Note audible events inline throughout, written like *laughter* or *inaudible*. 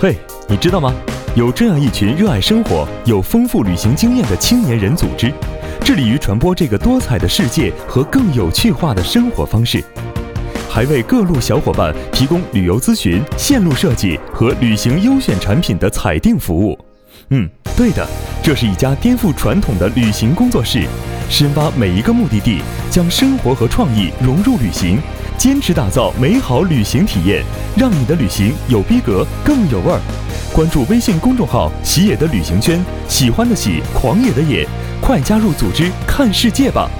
嘿，你知道吗？有这样一群热爱生活、有丰富旅行经验的青年人组织，致力于传播这个多彩的世界和更有趣化的生活方式，还为各路小伙伴提供旅游咨询、线路设计和旅行优选产品的采订服务。嗯，对的，这是一家颠覆传统的旅行工作室，深挖每一个目的地，将生活和创意融入旅行，坚持打造美好旅行体验，让你的旅行有逼格、更有味儿。关注微信公众号“喜野的旅行圈”，喜欢的喜，狂野的野，快加入组织看世界吧！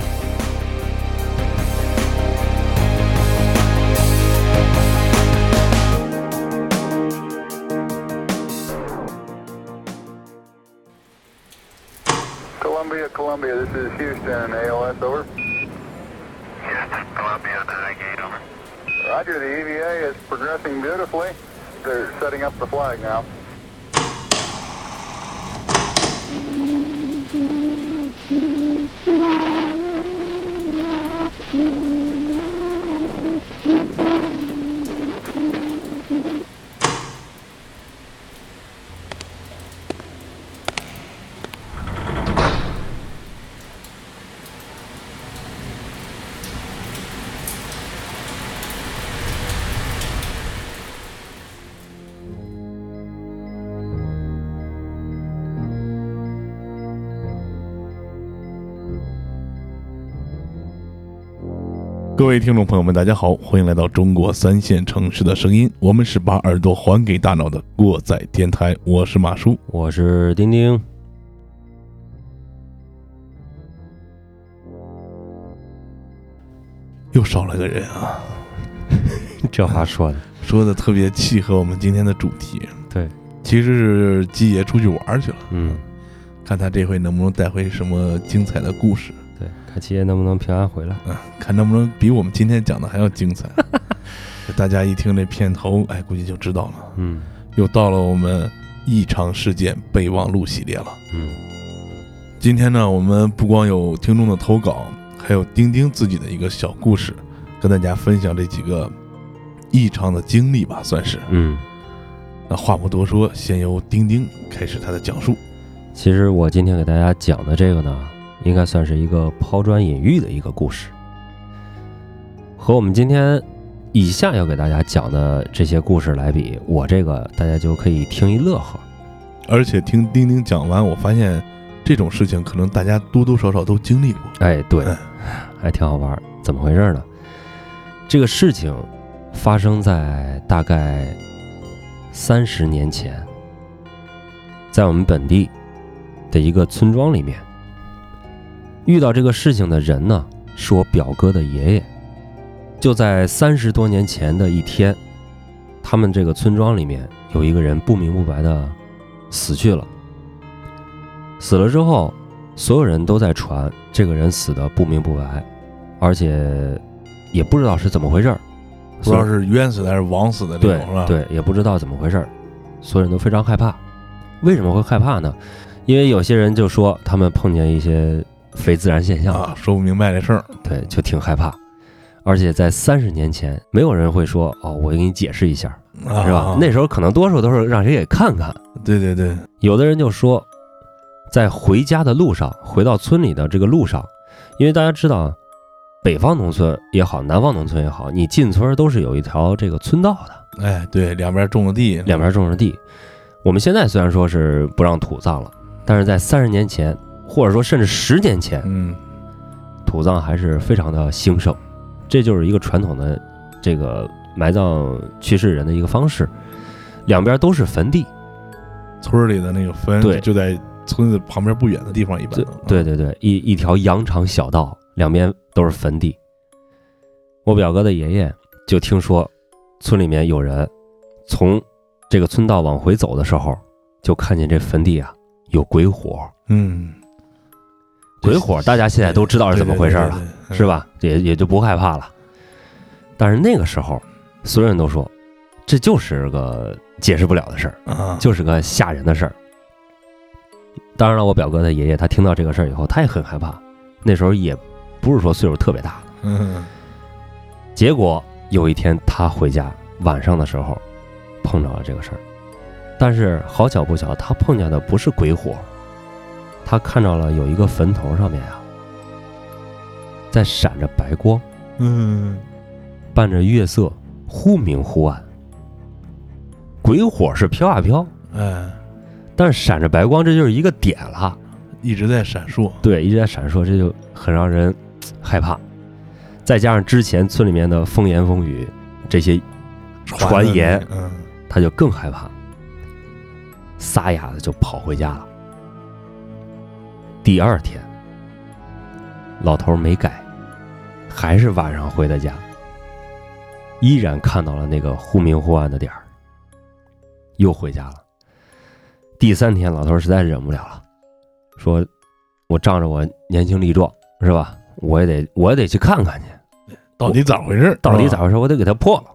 Up the flag now. 各位听众朋友们，大家好，欢迎来到中国三线城市的声音，我们是把耳朵还给大脑的过载电台，我是马叔。我是丁丁。又少了个人啊，*laughs* 这话说的，说的特别契合我们今天的主题。对，其实是鸡爷出去玩去了，嗯，看他这回能不能带回什么精彩的故事，看七爷能不能平安回来。嗯，看能不能比我们今天讲的还要精彩。大家一听这片头，哎，估计就知道了，嗯又到了我们异常事件备忘录系列了。嗯，今天呢，我们不光有听众的投稿，还有丁丁自己的一个小故事，跟大家分享这几个异常的经历吧，算是。嗯，那话不多说，先由丁丁开始他的讲述。其实我今天给大家讲的这个呢，应该算是一个抛砖引玉的一个故事，和我们今天以下要给大家讲的这些故事来比，我这个大家就可以听一乐呵。而且听丁丁讲完，我发现这种事情可能大家多多少少都经历过。哎，对嗯，还挺好玩儿。怎么回事呢？这个事情发生在大概三十年前，在我们本地的一个村庄里面，遇到这个事情的人呢，是我表哥的爷爷。就在三十多年前的一天，他们这个村庄里面有一个人不明不白的死去了。死了之后，所有人都在传这个人死的不明不白，而且也不知道是怎么回事儿，不知道是冤死的还是枉死的那对对，也不知道怎么回事儿，所有人都非常害怕。为什么会害怕呢？因为有些人就说他们碰见一些非自然现象，啊，说不明白这事儿。对，就挺害怕。而且在三十年前，没有人会说哦，我给你解释一下，啊、是吧？那时候可能多数都是让谁给看看。对对对，有的人就说，在回家的路上，回到村里的这个路上，因为大家知道，北方农村也好，南方农村也好，你进村都是有一条这个村道的，哎，对，两边种着地，两边种着地。我们现在虽然说是不让土葬了，但是在三十年前，或者说甚至十年前，嗯，土葬还是非常的兴盛，这就是一个传统的这个埋葬去世人的一个方式，两边都是坟地。村儿里的那个坟，对。就在村子旁边不远的地方，一般对对对，一一条羊肠小道，两边都是坟地。我表哥的爷爷就听说，村里面有人从这个村道往回走的时候，就看见这坟地啊有鬼火，嗯，鬼火大家现在都知道是怎么回事了，是？吧？也也就不害怕了。但是那个时候，所有人都说，这就是个解释不了的事儿。就是个吓人的事儿。当然了，我表哥的爷爷他听到这个事儿以后，他也很害怕。那时候也不是说岁数特别大，嗯结果有一天他回家晚上的时候碰着了这个事儿。但是好巧不巧，他碰见的不是鬼火，他看到了有一个坟头上面啊，在闪着白光，嗯，伴着月色，忽明忽暗。鬼火是飘啊飘，哎，但是闪着白光，这就是一个点了。一直在闪烁，对，一直在闪烁，这就很让人害怕。再加上之前村里面的风言风语，这些传言，嗯，他就更害怕，撒丫子就跑回家了。第二天，老头没改，还是晚上回的家，依然看到了那个忽明忽暗的点儿，又回家了。第三天，老头实在忍不了了，说：“我仗着我年轻力壮，是吧？我也得，我也得去看看去。”到底咋回事？到底咋回事？我得给他破了。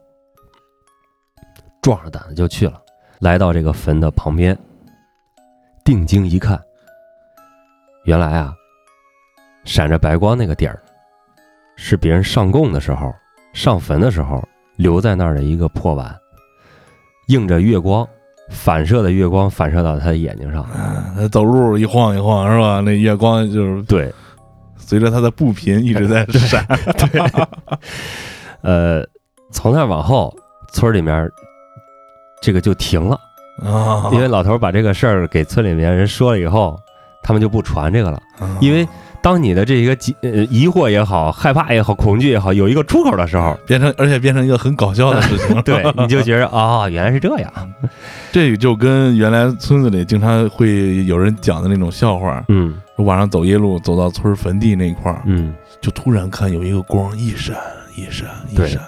壮着胆子就去了，来到这个坟的旁边，定睛一看，原来啊，闪着白光那个点儿，是别人上供的时候、上坟的时候留在那儿的一个破碗，映着月光，反射的月光反射到他的眼睛上。嗯他走路一晃一晃是吧？那月光就是对，随着他的步频一直在闪，*laughs* 对 *laughs* 呃，从那往后，村里面这个就停了。啊，因为老头把这个事儿给村里面人说了以后，他们就不传这个了。啊。因为当你的这一个疑呃疑惑也好、害怕也好、恐惧也好，有一个出口的时候，变成而且变成一个很搞笑的事情，*laughs* 对，你就觉得啊、*laughs* 原来是这样。这就跟原来村子里经常会有人讲的那种笑话，嗯。晚上走夜路走到村坟地那一块儿，嗯，就突然看有一个光一闪一闪一对。闪，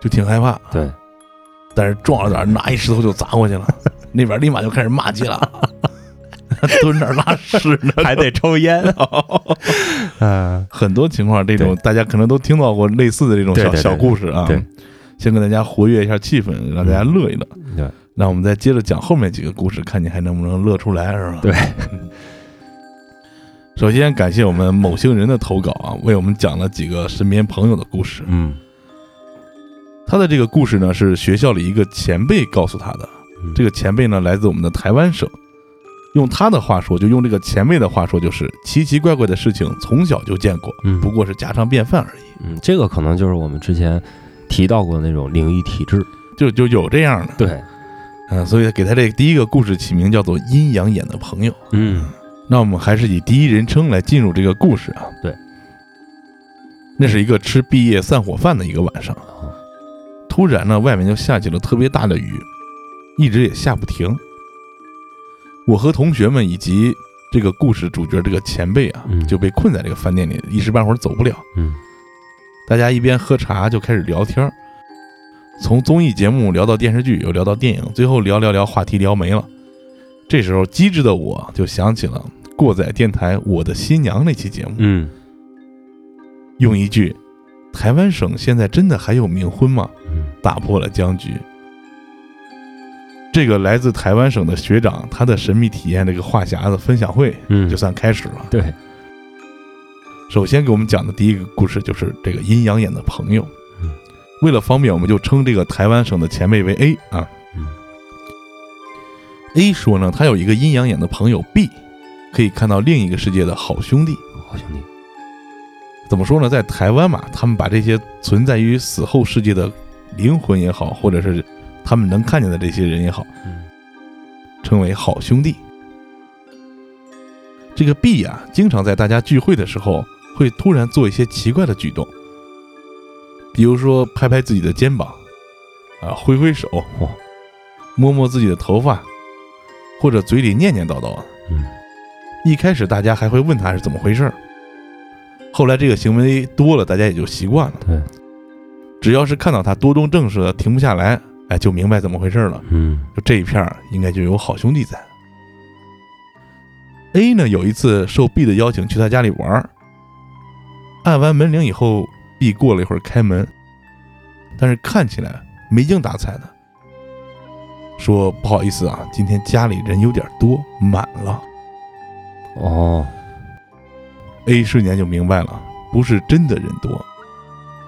就挺害怕。对，但是壮着胆拿一石头就砸过去了，*laughs* 那边立马就开始骂街了，*laughs* 蹲那儿拉屎呢。*laughs* 还得抽烟。*laughs* 嗯、很多情况，这种大家可能都听到过类似的这种小小故事啊。对，先跟大家活跃一下气氛，让大家乐一乐。对那我们再接着讲后面几个故事，看你还能不能乐出来，是吧？对。首先感谢我们某星人的投稿啊，为我们讲了几个身边朋友的故事。嗯他的这个故事呢，是学校里一个前辈告诉他的。嗯这个前辈呢，来自我们的台湾省。用他的话说，就用这个前辈的话说，就是奇奇怪怪的事情从小就见过，嗯不过是家常便饭而已。嗯，这个可能就是我们之前提到过的那种灵异体质。就就有这样的，对，嗯、所以给他这第一个故事起名叫做“阴阳眼的朋友”。嗯那我们还是以第一人称来进入这个故事啊。对，那是一个吃毕业散伙饭的一个晚上，哦突然呢，外面就下起了特别大的雨，一直也下不停。我和同学们以及这个故事主角这个前辈啊，嗯。就被困在这个饭店里，一时半会儿走不了。嗯。大家一边喝茶就开始聊天儿，从综艺节目聊到电视剧，又聊到电影，最后聊聊聊话题聊没了。这时候，机智的我就想起了过载电台《我的新娘》那期节目，嗯。用一句“台湾省现在真的还有冥婚吗？嗯”打破了僵局。这个来自台湾省的学长，他的神秘体验这个话匣子分享会嗯，就算开始了。对，首先给我们讲的第一个故事就是这个阴阳眼的朋友嗯。为了方便，我们就称这个台湾省的前辈为 A 啊。嗯 A 说呢，他有一个阴阳眼的朋友 B，可以看到另一个世界的好兄弟。好兄弟。怎么说呢？在台湾嘛，他们把这些存在于死后世界的灵魂也好，或者是他们能看见的这些人也好，嗯称为好兄弟。这个 B 呀、经常在大家聚会的时候，会突然做一些奇怪的举动，比如说拍拍自己的肩膀，啊，挥挥手，哦 *laughs* 摸摸自己的头发，或者嘴里念念叨叨。嗯一开始大家还会问他是怎么回事儿，后来这个行为多了，大家也就习惯了。对，只要是看到他多动正事的停不下来，哎，就明白怎么回事了。嗯就这一片儿应该就有好兄弟在。A 呢有一次受 B 的邀请去他家里玩儿，按完门铃以后，B 过了一会儿开门，但是看起来没精打采的，说不好意思啊，今天家里人有点多，满了。哦 A 瞬间就明白了，不是真的人多，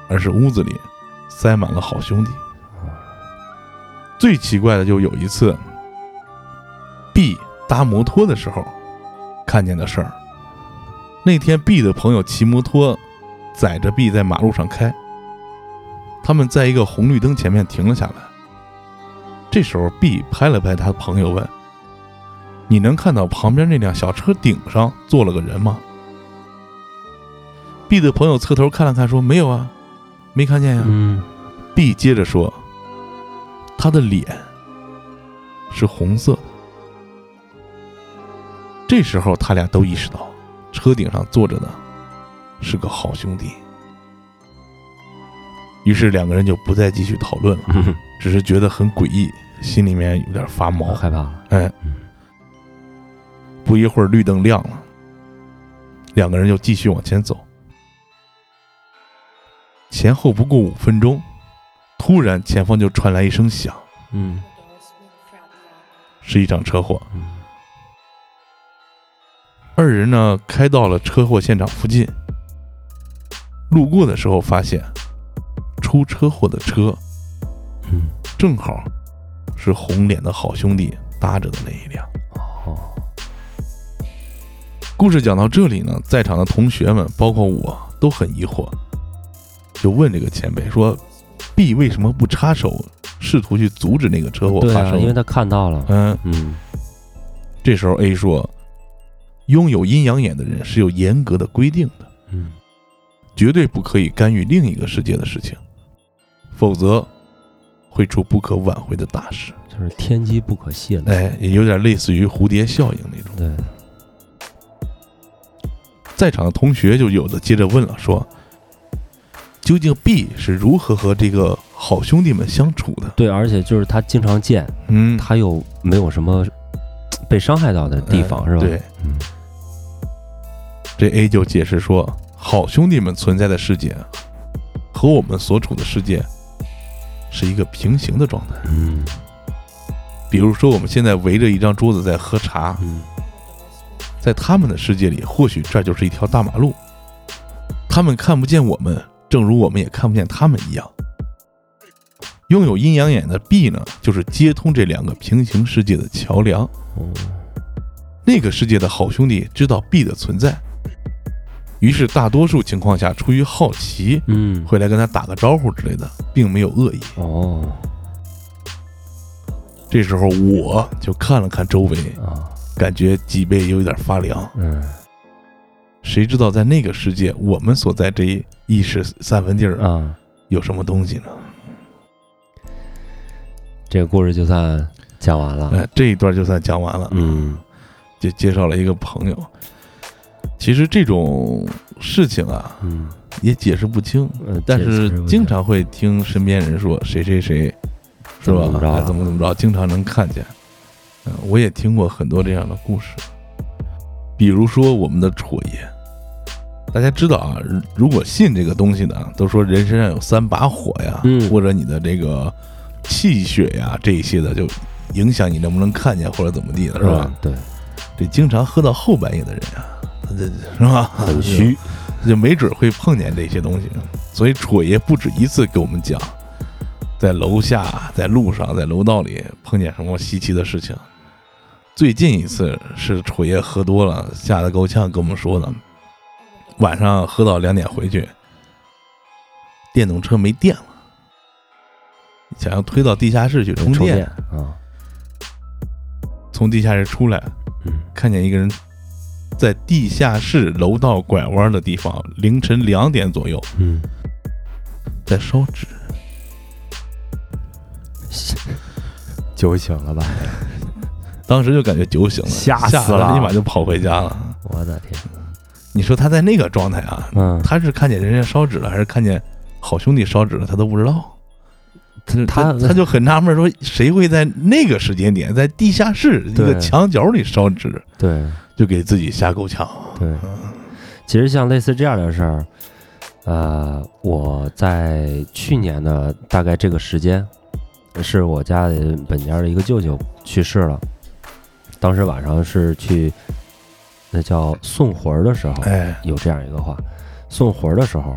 而是屋子里塞满了好兄弟。最奇怪的就有一次 B 搭摩托的时候看见的事儿。那天 B 的朋友骑摩托载着 B 在马路上开，他们在一个红绿灯前面停了下来。这时候 B 拍了拍他朋友问：“你能看到旁边那辆小车顶上坐了个人吗？”B 的朋友侧头看了看说：“没有啊，没看见呀。嗯 B 接着说：“他的脸是红色的。”这时候，他俩都意识到，车顶上坐着的是个好兄弟。于是两个人就不再继续讨论了，嗯，只是觉得很诡异，心里面有点发毛。害怕了。哎，嗯不一会儿绿灯亮了，两个人就继续往前走。前后不过五分钟，突然前方就传来一声响，嗯。是一场车祸。嗯。二人呢开到了车祸现场附近，路过的时候发现，出车祸的车嗯，正好是红脸的好兄弟搭着的那一辆。哦，故事讲到这里呢，在场的同学们，包括我，都很疑惑，就问这个前辈说：“B 为什么不插手，试图去阻止那个车祸发生？”因为他看到了。嗯，嗯这时候 A 说：“拥有阴阳眼的人是有严格的规定的，嗯绝对不可以干预另一个世界的事情，否则会出不可挽回的大事。就是天机不可泄露。哎，也有点类似于蝴蝶效应那种。对，在场的同学就有的接着问了，说：“究竟 B 是如何和这个好兄弟们相处的对，而且就是他经常见，？”嗯，他又没有什么被伤害到的地方，是吧？哎对，嗯这 A 就解释说，好兄弟们存在的世界和我们所处的世界是一个平行的状态。嗯比如说，我们现在围着一张桌子在喝茶，嗯在他们的世界里，或许这就是一条大马路，他们看不见我们，正如我们也看不见他们一样。拥有阴阳眼的 B 呢，就是接通这两个平行世界的桥梁。哦那个世界的好兄弟知道 B 的存在，于是大多数情况下出于好奇，嗯，会来跟他打个招呼之类的，并没有恶意。哦这时候我就看了看周围，啊感觉脊背有点发凉。嗯谁知道在那个世界，我们所在这一意识三分地儿啊，有什么东西呢？这个故事就算讲完了。哎，这一段就算讲完了。嗯就介绍了一个朋友。其实这种事情啊，嗯也解释不清，嗯，但是经常会听身边人说谁谁谁，是吧？怎么怎么着啊哎怎么怎么着，经常能看见。嗯，我也听过很多这样的故事，比如说我们的楚爷。大家知道啊，如果信这个东西呢，都说人身上有三把火呀，嗯或者你的这个气血呀这一些的，就影响你能不能看见或者怎么地的，是吧？嗯对，这经常喝到后半夜的人啊，他这是吧？很虚。*laughs* 就没准会碰见这些东西。所以楚爷不止一次给我们讲，在楼下、在路上、在楼道里碰见什么稀奇的事情。最近一次是楚爷喝多了，吓得够呛，跟我们说的。晚上喝到两点回去，电动车没电了，想要推到地下室去充电啊，从地下室出来，嗯看见一个人在地下室楼道拐弯的地方，凌晨两点左右嗯，在烧纸。*laughs* 酒醒了吧？*laughs* 当时就感觉酒醒了，吓吓死了立马就跑回家了。我的天，你说他在那个状态啊，嗯，他是看见人家烧纸了，还是看见好兄弟烧纸了，他都不知道。他他 *laughs* 他就很纳闷，说谁会在那个时间点在地下室一个墙角里烧纸，对。就给自己吓够呛。对，其实像类似这样的事儿，呃，我在去年的大概这个时间，是我家的本家的一个舅舅去世了，当时晚上是去那叫送魂儿的时候，哎，有这样一个话，送魂儿的时候，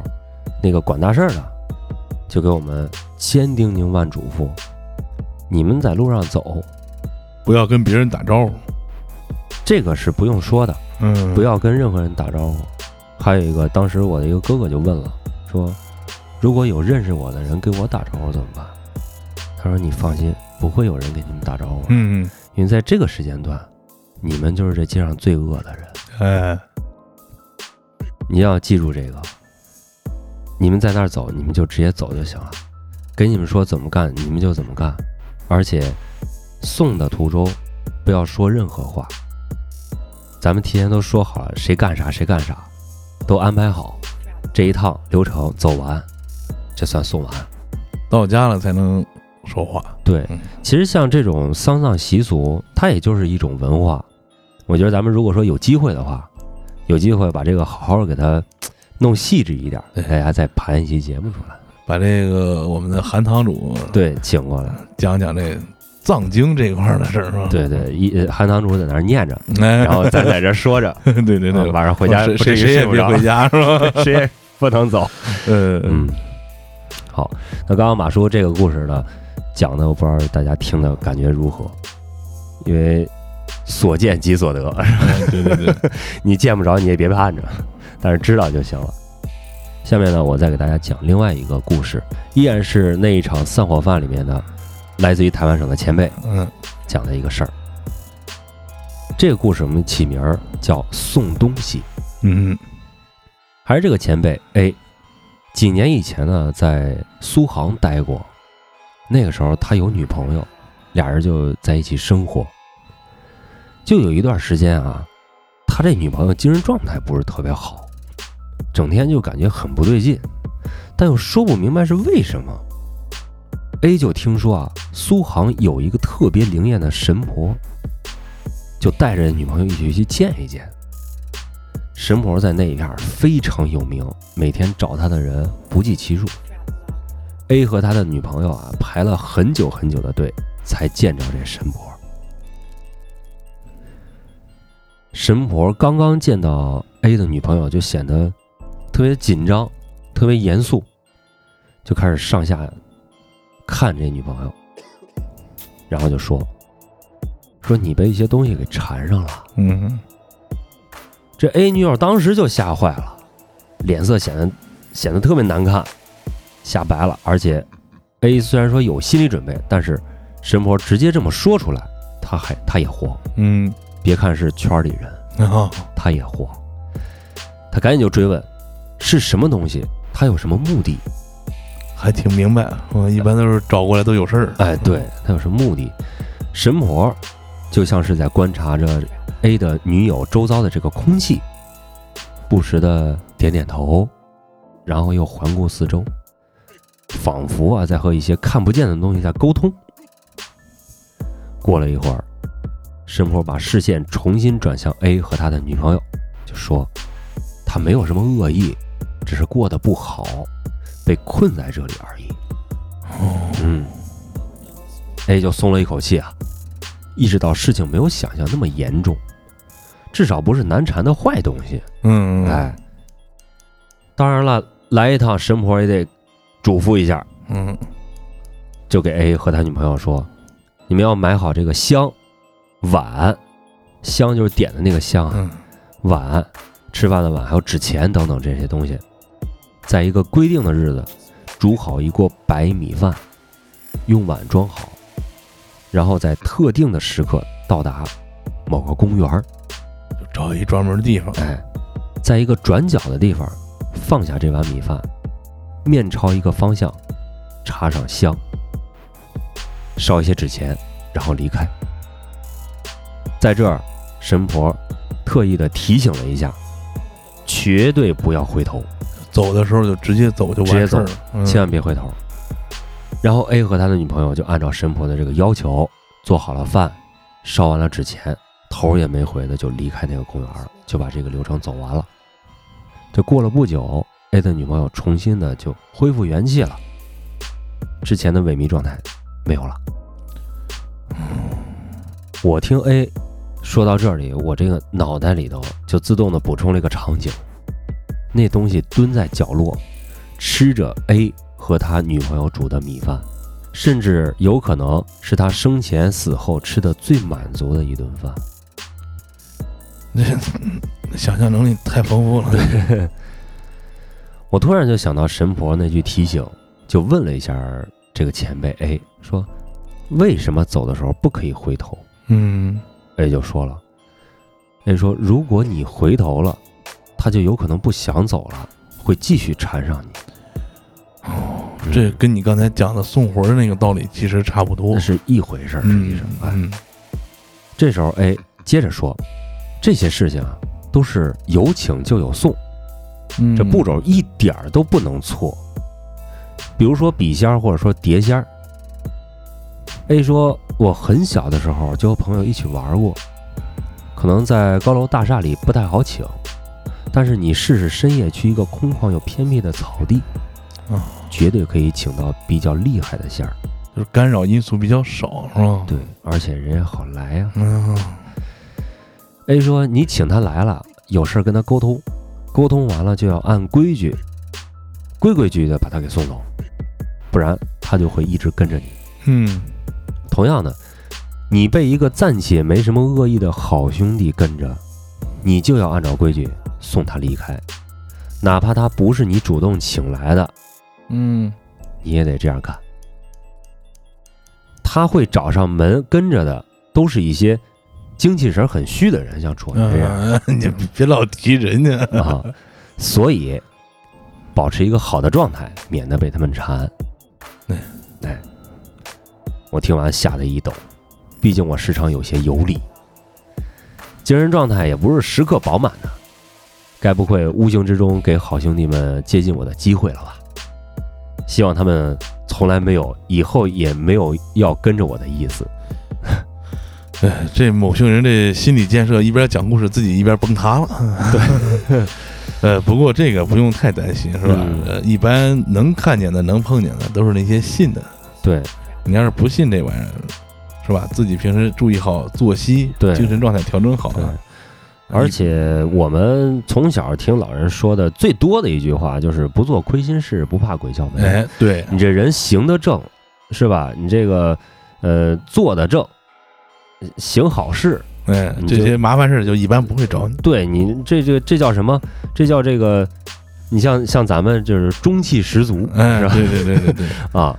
那个管大事儿的就给我们千叮咛万嘱咐，你们在路上走，不要跟别人打招呼。这个是不用说的，嗯，不要跟任何人打招呼。还有一个，当时我的一个哥哥就问了，说如果有认识我的人给我打招呼怎么办？他说你放心，不会有人给你们打招呼，嗯，因为在这个时间段，你们就是这街上最恶的人。哎，你要记住这个，你们在那儿走，你们就直接走就行了，给你们说怎么干，你们就怎么干，而且送的途中不要说任何话，咱们提前都说好了，谁干啥谁干啥，都安排好，这一趟流程走完，这算送完。到家了才能说话。对嗯，其实像这种丧葬习俗，它也就是一种文化。我觉得咱们如果说有机会的话，有机会把这个好好给它弄细致一点，给大家再盘一期节目出来。把这个我们的韩堂主对，请过来。讲讲这藏经这块儿的事儿，是吧？对对，一呃韩堂主在那儿念着，哎，然后咱在这说着，*laughs* 对对对，嗯晚上回家谁不谁谁也别回家是吧？*laughs* 谁也不能走。*laughs* 嗯嗯，好，那刚刚马叔这个故事呢，讲的我不知道大家听的感觉如何，因为所见即所得，对对对，*laughs* 你见不着你也别盼着，但是知道就行了。下面呢，我再给大家讲另外一个故事，依然是那一场散伙饭里面的，来自于台湾省的前辈嗯讲的一个事儿。这个故事我们起名儿叫送东西，嗯还是这个前辈 A，几年以前呢，在苏杭待过，那个时候他有女朋友，俩人就在一起生活。就有一段时间啊，他这女朋友精神状态不是特别好，整天就感觉很不对劲，但又说不明白是为什么。A 就听说啊，苏杭有一个特别灵验的神婆，就带着女朋友一起去见一见。神婆在那一片非常有名，每天找他的人不计其数。A 和他的女朋友啊排了很久很久的队，才见着这神婆。神婆刚刚见到 A 的女朋友，就显得特别紧张，特别严肃，就开始上下看这女朋友，然后就说：“说你被一些东西给缠上了。”嗯这 A 女友当时就吓坏了，脸色显得显得特别难看，吓白了。而且 A 虽然说有心理准备，但是神婆直接这么说出来，他还他也慌。嗯，别看是圈里人，他也慌。他赶紧就追问是什么东西，他有什么目的？还挺明白，我一般都是找过来都有事儿。哎，对他有什么目的？神婆就像是在观察着 A 的女友周遭的这个空气，不时的点点头，然后又环顾四周，仿佛啊在和一些看不见的东西在沟通。过了一会儿，神婆把视线重新转向 A 和他的女朋友，就说：“他没有什么恶意，只是过得不好，被困在这里而已。”哦，嗯，A 就松了一口气啊，意识到事情没有想象那么严重，至少不是难缠的坏东西。嗯，哎，当然了，来一趟神婆也得嘱咐一下，嗯。就给 A 和他女朋友说：“你们要买好这个香、碗，香就是点的那个香碗、吃饭的碗，还有纸钱等等这些东西，在一个规定的日子煮好一锅白米饭，用碗装好，然后在特定的时刻到达某个公园儿，就找一专门的地方。哎，在一个转角的地方放下这碗米饭，面朝一个方向，插上香，烧一些纸钱，然后离开。在这儿，神婆特意的提醒了一下，绝对不要回头，走的时候就直接走就直接完事儿走了，嗯千万别回头。然后 A 和他的女朋友就按照神婆的这个要求做好了饭，烧完了纸钱，头也没回的就离开那个公园了，就把这个流程走完了。这过了不久，A 的女朋友重新的就恢复元气了，之前的萎靡状态没有了。我听 A 说到这里，我这个脑袋里头就自动的补充了一个场景，那东西蹲在角落，吃着 A 和他女朋友煮的米饭，甚至有可能是他生前死后吃的最满足的一顿饭。*laughs* 那想象能力太丰富了。我突然就想到神婆那句提醒，就问了一下这个前辈 A 说：“为什么走的时候不可以回头嗯，？”A 就说了，A 说：“如果你回头了，他就有可能不想走了，会继续缠上你。哦，这跟你刚才讲的送魂儿那个道理其实差不多那。是一回事儿，实际嗯上。哎，嗯这时候 A 接着说，这些事情啊都是有请就有送，嗯，这步骤一点儿都不能错。比如说笔仙儿或者说碟仙儿，A 说我很小的时候就和朋友一起玩过，可能在高楼大厦里不太好请，但是你试试深夜去一个空旷又偏僻的草地，啊，绝对可以请到比较厉害的仙儿。就是干扰因素比较少，是吧？对，而且人也好来呀、嗯 A 说：“你请他来了，有事儿跟他沟通，沟通完了就要按规矩，规规矩矩的把他给送走，不然他就会一直跟着你。嗯同样的，你被一个暂且没什么恶意的好兄弟跟着，你就要按照规矩送他离开，哪怕他不是你主动请来的，嗯你也得这样干。他会找上门跟着的，都是一些精气神很虚的人，像楚文这样。啊，*laughs* 你别老提人家。啊，所以保持一个好的状态，免得被他们缠。我听完吓得一抖，毕竟我时常有些游离，精神状态也不是时刻饱满的，该不会无形之中给好兄弟们接近我的机会了吧？希望他们从来没有，以后也没有要跟着我的意思。哎，这某些人这心理建设，一边讲故事，自己一边崩塌了。对，*laughs* 呃，不过这个不用太担心，是吧？嗯呃，一般能看见的、能碰见的，都是那些信的。对，你要是不信这玩意儿，是吧？自己平时注意好作息，对精神状态调整好了。而且我们从小听老人说的最多的一句话就是“不做亏心事，不怕鬼敲门”。哎，对，你这人行得正，是吧？你这个呃做得正，行好事，哎，这些麻烦事儿就一般不会找你。对你这这这叫什么？这叫这个，你像像咱们就是中气十足，哎，是吧？对对对对对。*laughs* 啊，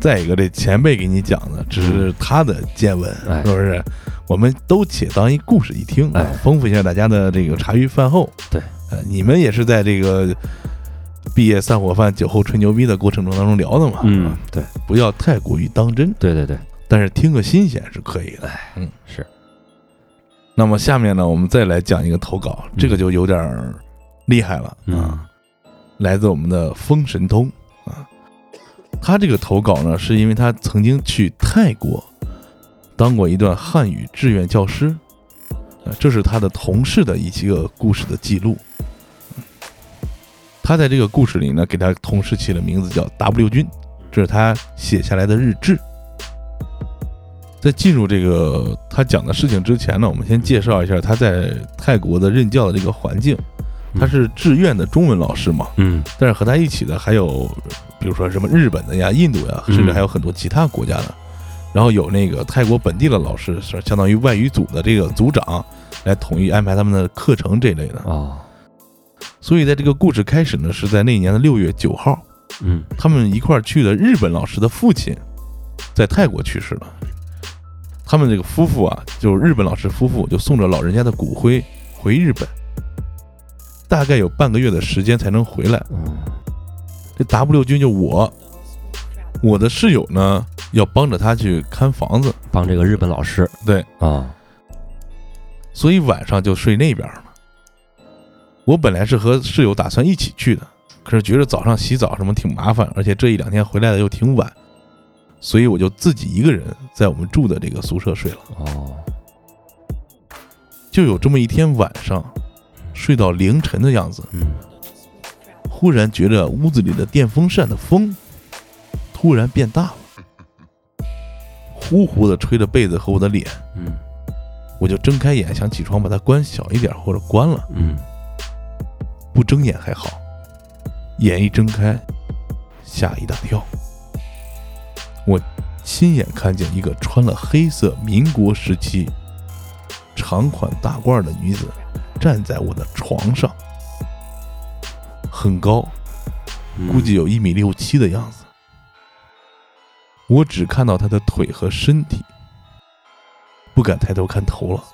再一个，这前辈给你讲的只是他的见闻，哎。是不是？我们都且当一故事一听，哎。啊，丰富一下大家的这个茶余饭后。对，呃，你们也是在这个毕业散伙饭、酒后吹牛逼的过程中当中聊的嘛，嗯，对。不要太过于当真，对对对，但是听个新鲜是可以的。哎，是，那么下面呢，我们再来讲一个投稿，这个就有点儿厉害了嗯。啊，来自我们的风神通。啊。他这个投稿呢，是因为他曾经去泰国当过一段汉语志愿教师，啊，这是他的同事的一些个故事的记录。他在这个故事里呢，给他同事起了名字叫 W 君，这是他写下来的日志。在进入这个他讲的事情之前呢，我们先介绍一下他在泰国的任教的这个环境。他是志愿的中文老师嘛，嗯但是和他一起的还有，比如说什么日本的呀、印度呀，嗯甚至还有很多其他国家的。然后有那个泰国本地的老师，是相当于外语组的这个组长，来统一安排他们的课程这类的。啊，所以在这个故事开始呢，是在那一年的六月九号，嗯他们一块儿去的日本老师的父亲在泰国去世了。他们这个夫妇啊，就是日本老师夫妇，就送着老人家的骨灰回日本，大概有半个月的时间才能回来。嗯这 W 君就我，我的室友呢要帮着他去看房子，帮这个日本老师对，啊，所以晚上就睡那边了。我本来是和室友打算一起去的，可是觉得早上洗澡什么挺麻烦，而且这一两天回来的又挺晚，所以我就自己一个人在我们住的这个宿舍睡了。哦，就有这么一天晚上，睡到凌晨的样子，嗯。忽然觉着屋子里的电风扇的风突然变大了，呼呼的吹着被子和我的脸。嗯。我就睁开眼想起床把它关小一点或者关了，嗯。不睁眼还好，眼一睁开，吓一大跳。我亲眼看见一个穿了黑色民国时期长款大褂的女子站在我的床上，很高，嗯估计有一米六七的样子。我只看到她的腿和身体，不敢抬头看头了。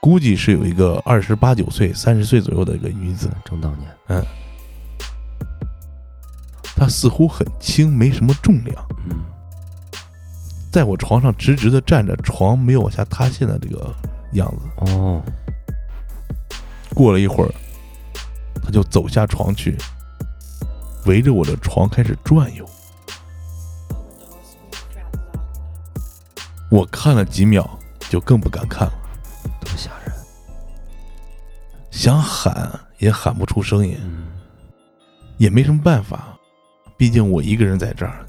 估计是有一个二十八九岁、三十岁左右的一个女子，中当年，嗯她似乎很轻，没什么重量，嗯在我床上直直的站着，床没有往下塌陷的这个样子。哦，过了一会儿，她就走下床去，围着我的床开始转悠。我看了几秒，就更不敢看了，多吓人，想喊也喊不出声音，嗯，也没什么办法，毕竟我一个人在这儿，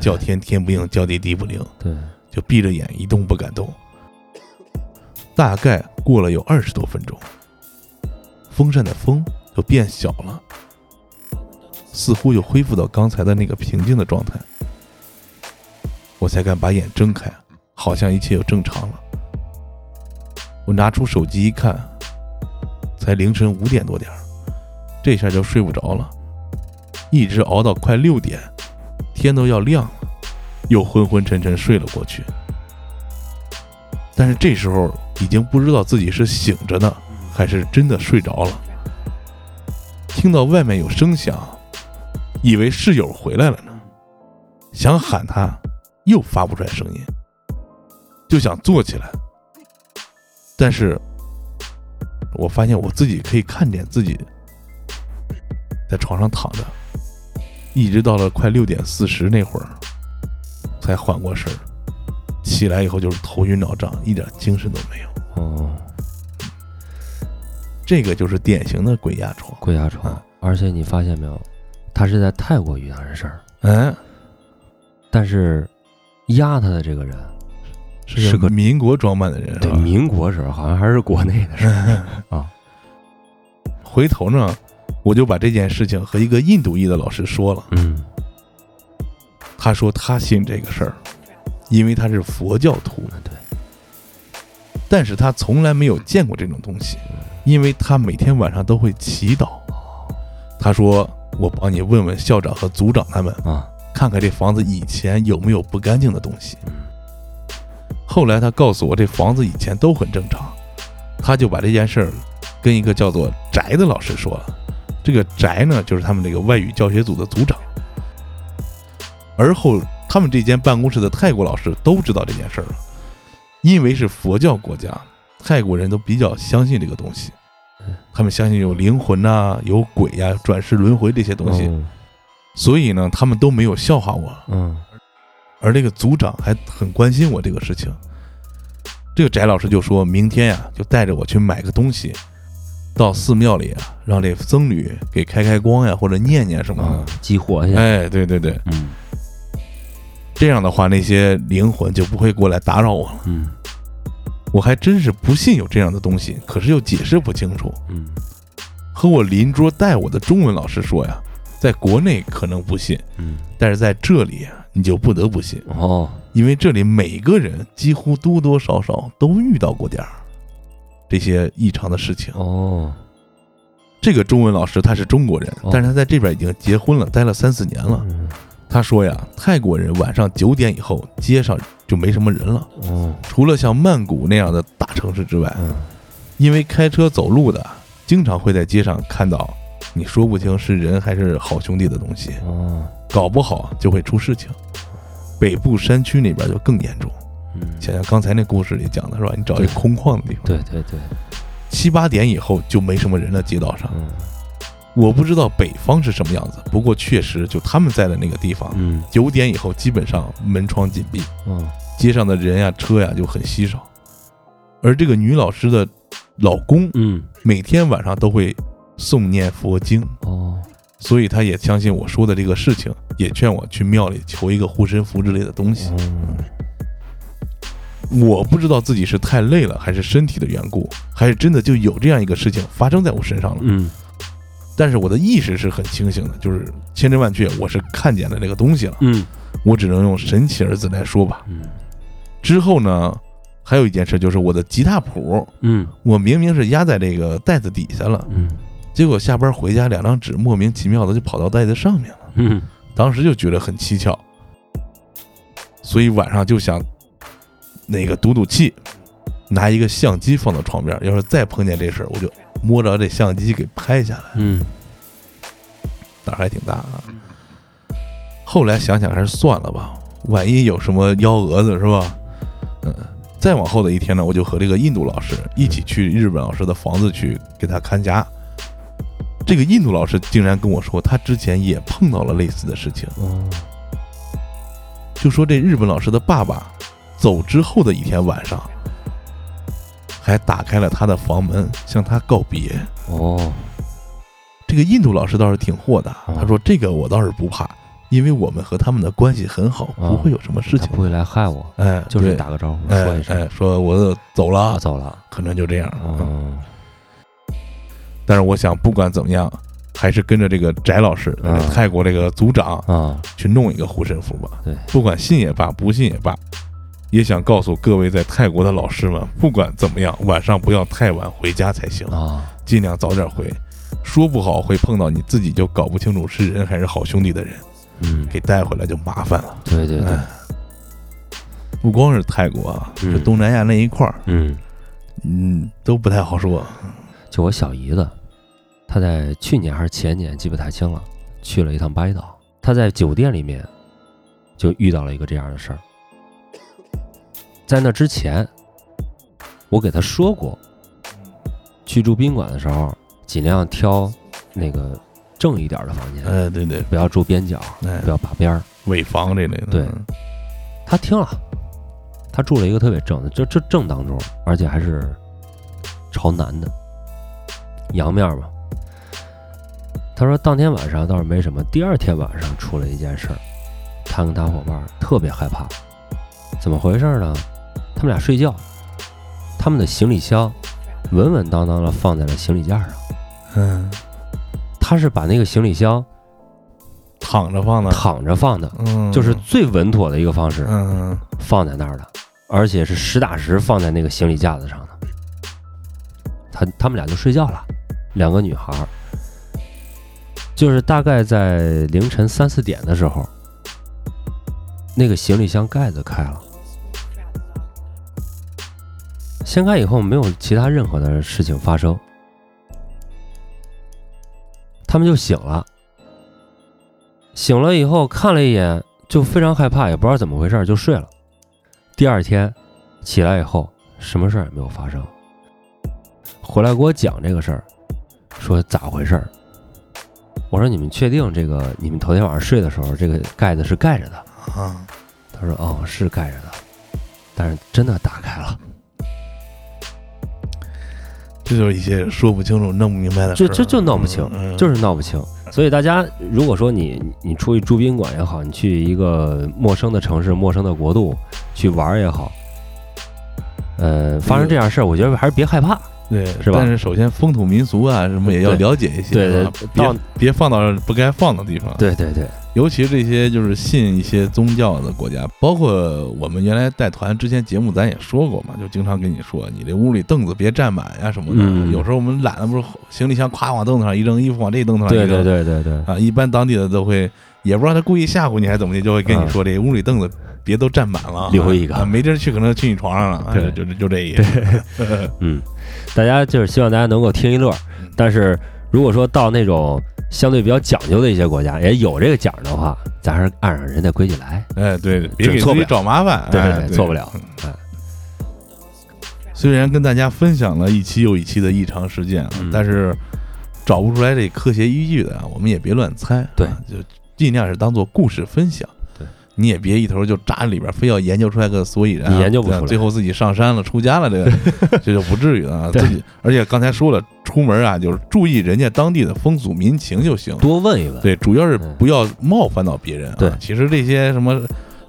叫天天不应，叫地地不灵，对，就闭着眼一动不敢动。大概过了有二十多分钟，风扇的风就变小了，似乎又恢复到刚才的那个平静的状态，我才敢把眼睁开，好像一切又正常了。我拿出手机一看，才凌晨五点多点儿，这下就睡不着了，一直熬到快六点，天都要亮了，又昏昏沉沉睡了过去。但是这时候已经不知道自己是醒着呢，还是真的睡着了。听到外面有声响，以为室友回来了呢，想喊他，又发不出来声音，就想坐起来，但是我发现我自己可以看见自己在床上躺着，一直到了快六点四十那会儿，才缓过神儿。起来以后就是头晕脑胀，一点精神都没有。哦，这个就是典型的鬼压床。鬼压床，而且你发现没有，他是在泰国遇到这事儿，嗯，但是压他的这个人，是是个个民国装扮的人，对吧？民国时候好像还是国内的事儿。*laughs* 啊，回头呢，我就把这件事情和一个印度裔的老师说了。嗯。他说他信这个事儿，因为他是佛教徒，对，但是他从来没有见过这种东西，因为他每天晚上都会祈祷。他说：“我帮你问问校长和组长他们，啊，看看这房子以前有没有不干净的东西。嗯”后来他告诉我，这房子以前都很正常，他就把这件事儿跟一个叫做翟的老师说了。这个翟呢，就是他们这个外语教学组的组长。而后，他们这间办公室的泰国老师都知道这件事儿了，因为是佛教国家，泰国人都比较相信这个东西，他们相信有灵魂呐、有鬼呀、转世轮回这些东西，嗯。所以呢，他们都没有笑话我。嗯。而这个组长还很关心我这个事情。这个翟老师就说明天呀，就带着我去买个东西，到寺庙里啊，让这僧侣给开开光呀，或者念念什么啊的。，激活一下，哎，对对对，嗯。这样的话，那些灵魂就不会过来打扰我了。嗯我还真是不信有这样的东西，可是又解释不清楚。嗯和我邻桌带我的中文老师说呀，在国内可能不信，嗯，但是在这里啊你就不得不信，哦，因为这里每个人几乎多多少少都遇到过点儿这些异常的事情。哦，这个中文老师他是中国人哦，但是他在这边已经结婚了，待了三四年了。嗯他说呀，泰国人晚上九点以后街上就没什么人了，哦，除了像曼谷那样的大城市之外，嗯。因为开车走路的经常会在街上看到，你说不清是人还是好兄弟的东西，哦，搞不好就会出事情。北部山区那边就更严重，嗯，想想刚才那故事里讲的是吧？你找一个空旷的地方，对对对，七八点以后就没什么人了，街道上。嗯我不知道北方是什么样子，不过确实就他们在的那个地方，嗯九点以后基本上门窗紧闭，嗯，街上的人呀、车呀就很稀少。而这个女老师的老公嗯每天晚上都会诵念佛经，哦，所以他也相信我说的这个事情，也劝我去庙里求一个护身符之类的东西。嗯我不知道自己是太累了，还是身体的缘故，还是真的就有这样一个事情发生在我身上了。嗯但是我的意识是很清醒的，就是千真万确，我是看见了这个东西了。嗯。我只能用神奇二字来说吧。嗯。之后呢，还有一件事就是我的吉他谱，嗯。我明明是压在这个袋子底下了，嗯。结果下班回家两张纸莫名其妙的就跑到袋子上面了，嗯。当时就觉得很蹊跷，所以晚上就想那个赌赌气，拿一个相机放到床边，要是再碰见这事儿，我就摸着这相机给拍下来，嗯胆儿还挺大啊。后来想想还是算了吧，万一有什么幺蛾子是吧？嗯，再往后的一天呢，我就和这个印度老师一起去日本老师的房子去给他看家。这个印度老师竟然跟我说，他之前也碰到了类似的事情，哦就说这日本老师的爸爸走之后的一天晚上，还打开了他的房门向他告别。哦这个印度老师倒是挺豁达，哦他说这个我倒是不怕，因为我们和他们的关系很好，哦不会有什么事情他。不会来害我，哎，就是打个招呼哎说一声哎，说我走了，走了。可能就这样。哦但是我想，不管怎么样，还是跟着这个翟老师，嗯泰国这个族长啊去弄一个护身符吧。对，不管信也罢，不信也罢，也想告诉各位在泰国的老师们，不管怎么样，晚上不要太晚回家才行，啊尽量早点回。说不好会碰到你自己就搞不清楚是人还是好兄弟的人，嗯给带回来就麻烦了。对对对哎不光是泰国啊，嗯这东南亚那一块儿，嗯，嗯，都不太好说。就我小姨子，她在去年还是前年记不太清了，去了一趟巴厘岛。她在酒店里面就遇到了一个这样的事儿。在那之前，我给他说过，去住宾馆的时候尽量挑那个正一点的房间，哎，对对，不要住边角，哎不，要把边儿。尾房这类的，对他听了，他住了一个特别正的，这这正当中，而且还是朝南的，阳面嘛。他说当天晚上倒是没什么，第二天晚上出了一件事儿，他跟他伙伴儿特别害怕，怎么回事呢？他们俩睡觉，他们的行李箱稳稳当当的放在了行李架上，嗯，他是把那个行李箱躺着放的，躺着放的，嗯，就是最稳妥的一个方式。嗯，放在那儿的，而且是实打实放在那个行李架子上的。他他们俩就睡觉了，两个女孩，就是大概在凌晨三四点的时候，那个行李箱盖子开了，掀开以后没有其他任何的事情发生，他们就醒了，醒了以后看了一眼，就非常害怕，也不知道怎么回事，就睡了。第二天起来以后，什么事儿也没有发生。回来给我讲这个事儿，说咋回事儿？我说你们确定这个你们头天晚上睡的时候，这个盖子是盖着的？啊，他说哦，是盖着的，但是真的打开了，这就是一些说不清楚、弄不明白的事儿，就就就闹不清，嗯就是闹不清。所以大家如果说你你出去住宾馆也好，你去一个陌生的城市、陌生的国度去玩也好，呃，发生这样事儿，我觉得还是别害怕。对，是吧但是首先风土民俗啊什么也要了解一些，对对啊别别放到不该放的地方。，对对对，尤其这些就是信一些宗教的国家，包括我们原来带团之前节目咱也说过嘛，就经常跟你说，你这屋里凳子别占满呀什么的。嗯有时候我们懒了，不是行李箱咵往凳子上一扔，衣服往这凳子上一扔，对。对对对对，啊，一般当地的都会，也不知道他故意吓唬你还是怎么的，就会跟你说这屋里凳子别都占满了，*laughs* 留一个。啊没地儿去可能去你床上了，*laughs* 啊对就就就这意思。*laughs* 嗯，大家就是希望大家能够听一乐嗯，但是如果说到那种相对比较讲究的一些国家，也有这个讲的话，咱还是按照人家规矩来。哎，对，别给自己找麻烦，对哎对对，错不了。哎，虽然跟大家分享了一期又一期的异常事件但是找不出来这科学依据的啊，我们也别乱猜，对啊，就尽量是当做故事分享。对，你也别一头就扎里边，非要研究出来个所以然研究不出来最后自己上山了、出家了，这个 *laughs* 这就不至于了啊。自己，而且刚才说了，出门啊，就是注意人家当地的风俗民情就行。多问一问。对，主要是嗯不要冒犯到别人啊。对其实这些什么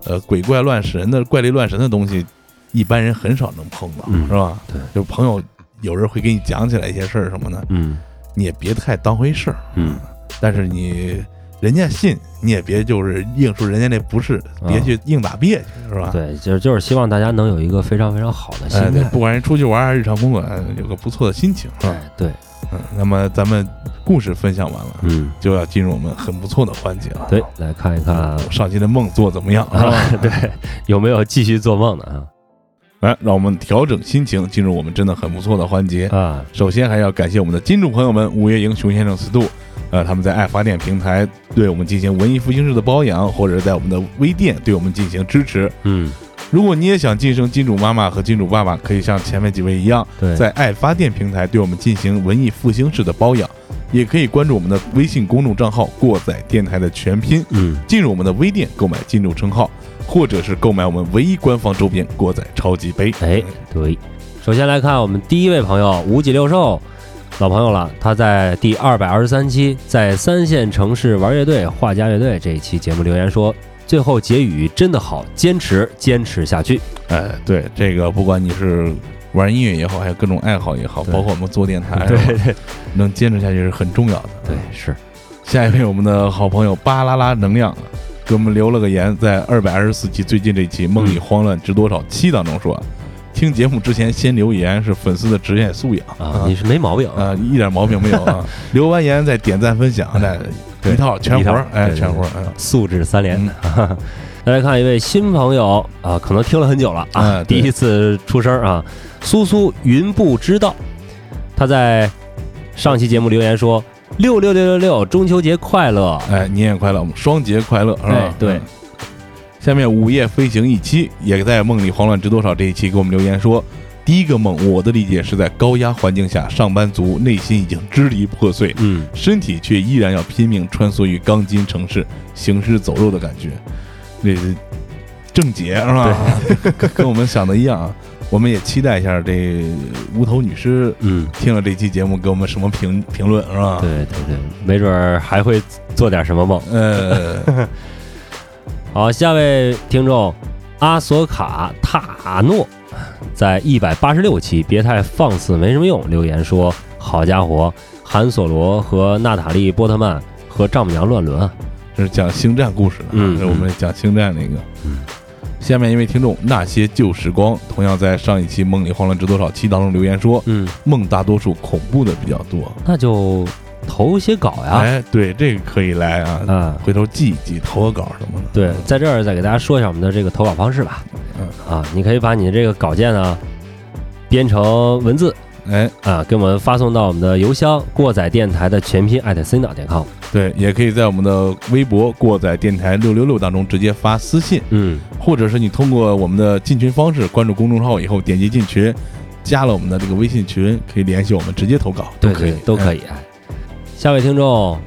呃鬼怪乱神的、怪力乱神的东西，一般人很少能碰到，嗯是吧？对，就朋友有人会给你讲起来一些事儿什么的，嗯你也别太当回事儿。嗯，但是你人家信你也别就是硬说人家那不是，别去硬打别去，是吧？啊对，就是就是希望大家能有一个非常非常好的心态。不管是出去玩还是日常工作，哎有个不错的心情，是吧？哎，对，嗯，那么咱们故事分享完了，嗯，就要进入我们很不错的环节了。对，来看一看上期的梦做怎么样？啊，对，有没有继续做梦的啊？来，让我们调整心情，进入我们真的很不错的环节。啊，首先还要感谢我们的金主朋友们，五月营熊先生四度，呃，他们在爱发电平台对我们进行文艺复兴式的包养，或者在我们的微店对我们进行支持。嗯，如果你也想晋升金主妈妈和金主爸爸，可以像前面几位一样，在爱发电平台对我们进行文艺复兴式的包养，也可以关注我们的微信公众账号“过载电台”的全拼，嗯，进入我们的微店购买金主称号，或者是购买我们唯一官方周边“过载超级杯”。哎，对。首先来看我们第一位朋友五脊六兽，老朋友了，他在第二百二十三期在三线城市玩乐队画家乐队这一期节目留言说，最后结语真的好，坚持坚持下去。哎，对，这个不管你是玩音乐也好，还有各种爱好也好，包括我们做电台，*laughs* 对对能坚持下去是很重要的。对，是，下一位我们的好朋友巴啦啦能量给我们留了个言，在二百二十四期最近这期《梦里慌乱知多少》期当中说，听节目之前先留言是粉丝的职业素养啊，你是没毛病啊。啊，一点毛病没有啊。*laughs* 留完言再点赞分享，那对一套全活儿，哎，全活素质三连。嗯 *laughs* 再来看一位新朋友啊，可能听了很久了啊，第一次出声啊，苏苏云不知道，他在上期节目留言说六六六六六中秋节快乐，哎，你也快乐，双节快乐，是吧哎？对嗯。下面午夜飞行一期也在梦里慌乱知多少这一期给我们留言说，第一个梦我的理解是在高压环境下，上班族内心已经支离破碎，嗯，身体却依然要拼命穿梭于钢筋城市，行尸走肉的感觉。这正解是吧？跟 *laughs* 跟我们想的一样啊。我们也期待一下这无头女尸嗯，听了这期节目给我们什么评评论是吧？对对对，没准儿还会做点什么梦。呃，好，下位听众阿索卡塔诺在一百八十六期，别太放肆没什么用。留言说：“好家伙，韩索罗和娜塔莉波特曼和丈母娘乱伦啊！这是讲星战故事的，嗯这是我们讲星战那个。嗯下面一位听众那些旧时光，同样在上一期《梦里慌乱值多少》期当中留言说，嗯，梦大多数恐怖的比较多。那就投些稿呀。哎，对，这个可以来啊，啊，回头记一记，投个稿什么的。对，在这儿再给大家说一下我们的这个投稿方式吧。嗯啊，你可以把你的这个稿件呢编成文字哎，啊，给我们发送到我们的邮箱过载电台的全拼艾特 c 岛点 com。对，也可以在我们的微博“过载电台六六六”当中直接发私信，嗯，或者是你通过我们的进群方式关注公众号以后点击进群，加了我们的这个微信群，可以联系我们直接投稿，都可以对，都可以。以。哎下位听众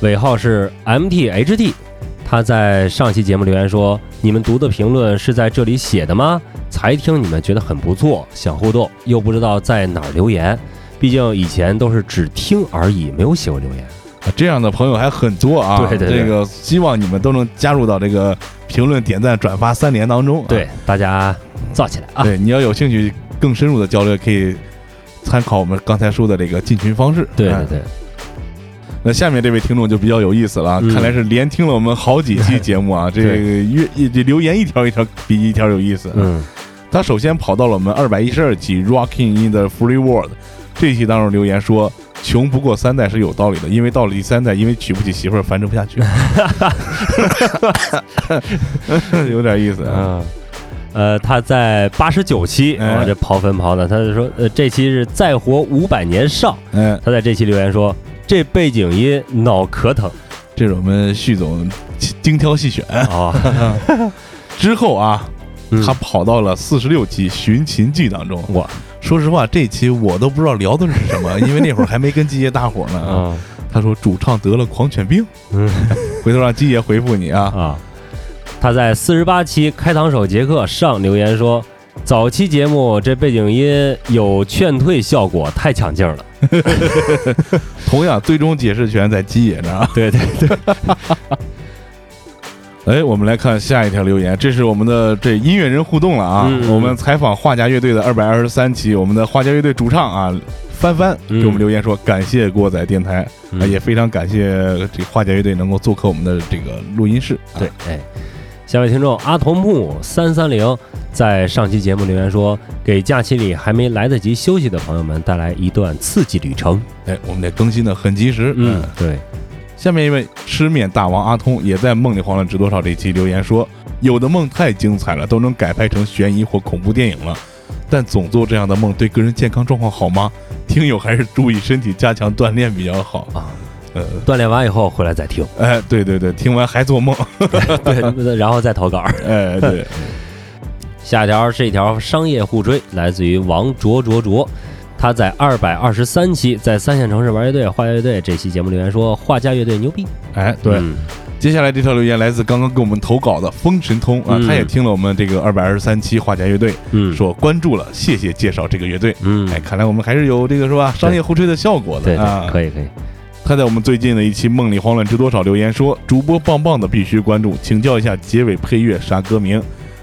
尾号是 MTHD，他在上期节目留言说：“你们读的评论是在这里写的吗？才听你们觉得很不错，想互动又不知道在哪儿留言，毕竟以前都是只听而已，没有写过留言。啊这样的朋友还很多啊。对对对这个希望你们都能加入到这个评论、点赞、转发三连当中、啊。对，大家造起来啊！对，你要有兴趣更深入的交流，可以参考我们刚才说的这个进群方式。哎对对对，那下面这位听众就比较有意思了看来是连听了我们好几期节目啊，这个越这留言一条一条比一条有意思。，嗯他首先跑到了我们二百一十二期《Rocking in the Free World》这一期当中留言说。穷不过三代是有道理的，因为到了第三代，因为娶不起媳妇儿，繁殖不下去，*laughs* 有点意思啊。嗯。呃，他在八十九期啊，哎这刨坟刨的，他就说，呃，这期是再活五百年上，嗯，他在这期留言说，这背景音脑壳疼。这是我们旭总精挑细选。啊，*laughs* 之后啊，嗯。他跑到了四十六期《寻秦记》当中。哇。说实话，这期我都不知道聊的是什么，*laughs* 因为那会儿还没跟季爷搭伙呢。啊。他说主唱得了狂犬病，嗯。*laughs* 回头让季爷回复你啊。啊，他在四十八期开膛手杰克上留言说，早期节目这背景音有劝退效果，太抢镜儿了。*laughs* 同样，最终解释权在鸡爷那儿 *laughs* 啊。对对对，*laughs* 哎，我们来看下一条留言，这是我们的这音乐人互动了啊。嗯我们采访画家乐队的二百二十三期，我们的画家乐队主唱啊，帆帆嗯给我们留言说，感谢过载电台，嗯啊，也非常感谢这个花甲乐队能够做客我们的这个录音室。啊对，，哎，下位听众阿童木三三零在上期节目留言说，给假期里还没来得及休息的朋友们带来一段刺激旅程。哎，我们得更新的很及时。嗯，对，下面一位吃面大王阿通也在《梦里慌乱值多少》这期留言说，有的梦太精彩了，都能改拍成悬疑或恐怖电影了，但总做这样的梦对个人健康状况好吗？听友还是注意身体，加强锻炼比较好啊。呃，锻炼完以后回来再听，*laughs* 哎，对对对，听完还做梦，*laughs* 对，*laughs* 然后再投稿。哎，对，下一条是一条商业互吹，来自于王卓卓卓。他在二百二十三期在三线城市玩乐队画家乐队这期节目留言说，画家乐队牛逼。哎，对。嗯接下来这条留言来自刚刚给我们投稿的风神通啊，嗯他也听了我们这个二百二十三期画家乐队，嗯，说关注了，谢谢介绍这个乐队。嗯，哎，看来我们还是有这个是吧，商业互吹的效果的啊对，。可以可以。他在我们最近的一期《梦里慌乱知多少》留言说：“主播棒棒的，必须关注。请教一下结尾配乐啥歌名？”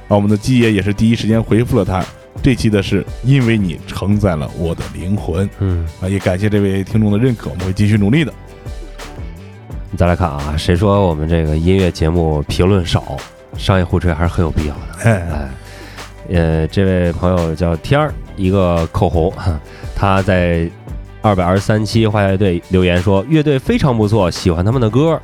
啊，我们的基爷也是第一时间回复了他。这期的是因为你承载了我的灵魂嗯，啊，也感谢这位听众的认可，我们会继续努力的。再来看啊，谁说我们这个音乐节目评论少，商业互吹还是很有必要的。哎，哎，呃，这位朋友叫天儿，一个口红，哈他在二百二十三期花乐队留言说，乐队非常不错，喜欢他们的歌。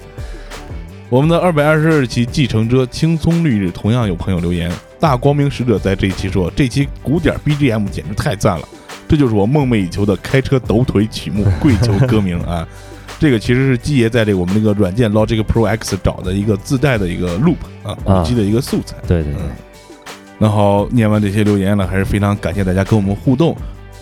我们的二百二十二期继承者青葱绿日同样有朋友留言，大光明使者在这一期说，这期鼓点 BGM 简直太赞了，这就是我梦寐以求的开车抖腿曲目，跪求歌名啊！*laughs* 这个其实是基爷在这个我们那个软件 Logic Pro X 找的一个自带的一个 loop 啊，啊鼓机的一个素材。对对对，嗯那好，念完这些留言了，还是非常感谢大家跟我们互动。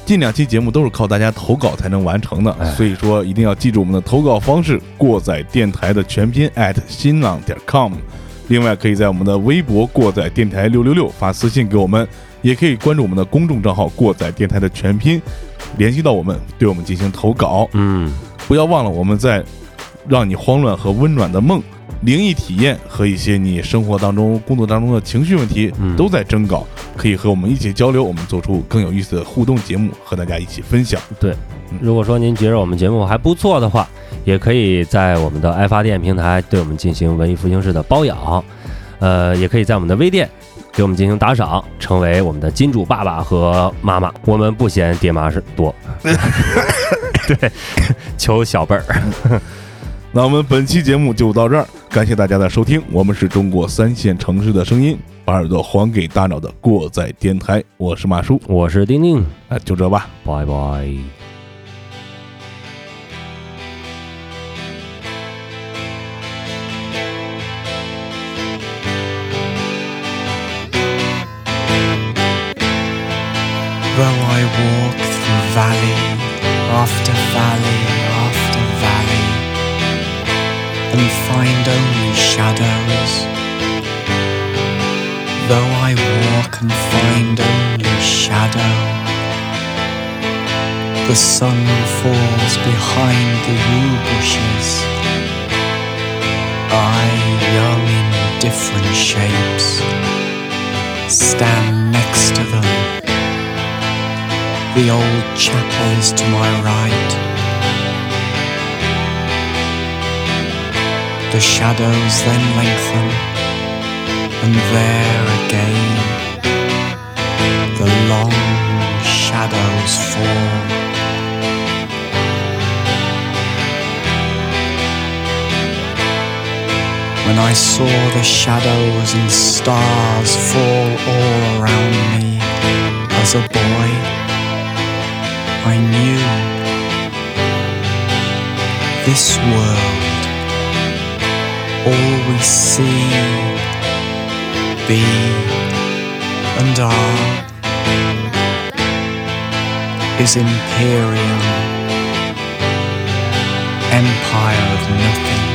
近两期节目都是靠大家投稿才能完成的，哎所以说一定要记住我们的投稿方式：过载电台的全拼 at 新浪点 com。另外，可以在我们的微博“过载电台六六六”发私信给我们，也可以关注我们的公众账号“过载电台”的全拼，联系到我们，对我们进行投稿。嗯，不要忘了，我们在让你慌乱和温暖的梦、灵异体验和一些你生活当中、工作当中的情绪问题，嗯都在征稿，可以和我们一起交流，我们做出更有意思的互动节目，和大家一起分享。对。如果说您觉得我们节目还不错的话，也可以在我们的爱发电平台对我们进行文艺复兴式的包养，呃，也可以在我们的微店给我们进行打赏，成为我们的金主爸爸和妈妈。我们不嫌爹妈是多，*laughs* 对，求小辈儿。*laughs* *laughs* 那我们本期节目就到这儿，感谢大家的收听，我们是中国三线城市的声音，把耳朵还给大脑的过载电台，我是马叔，我是丁丁，那就这吧。拜拜。Though I walk through valley after valley after valley and find only shadows. Though I walk and find only shadow, the sun falls behind the yew bushes. I, young in different shapes, stand next to them. The old chapel is to my right. The shadows then lengthen, and there again the long shadows fall. When I saw the shadows and stars fall all around me as a boy, I knew this world, all we see, be, and are, is imperial, empire of nothing.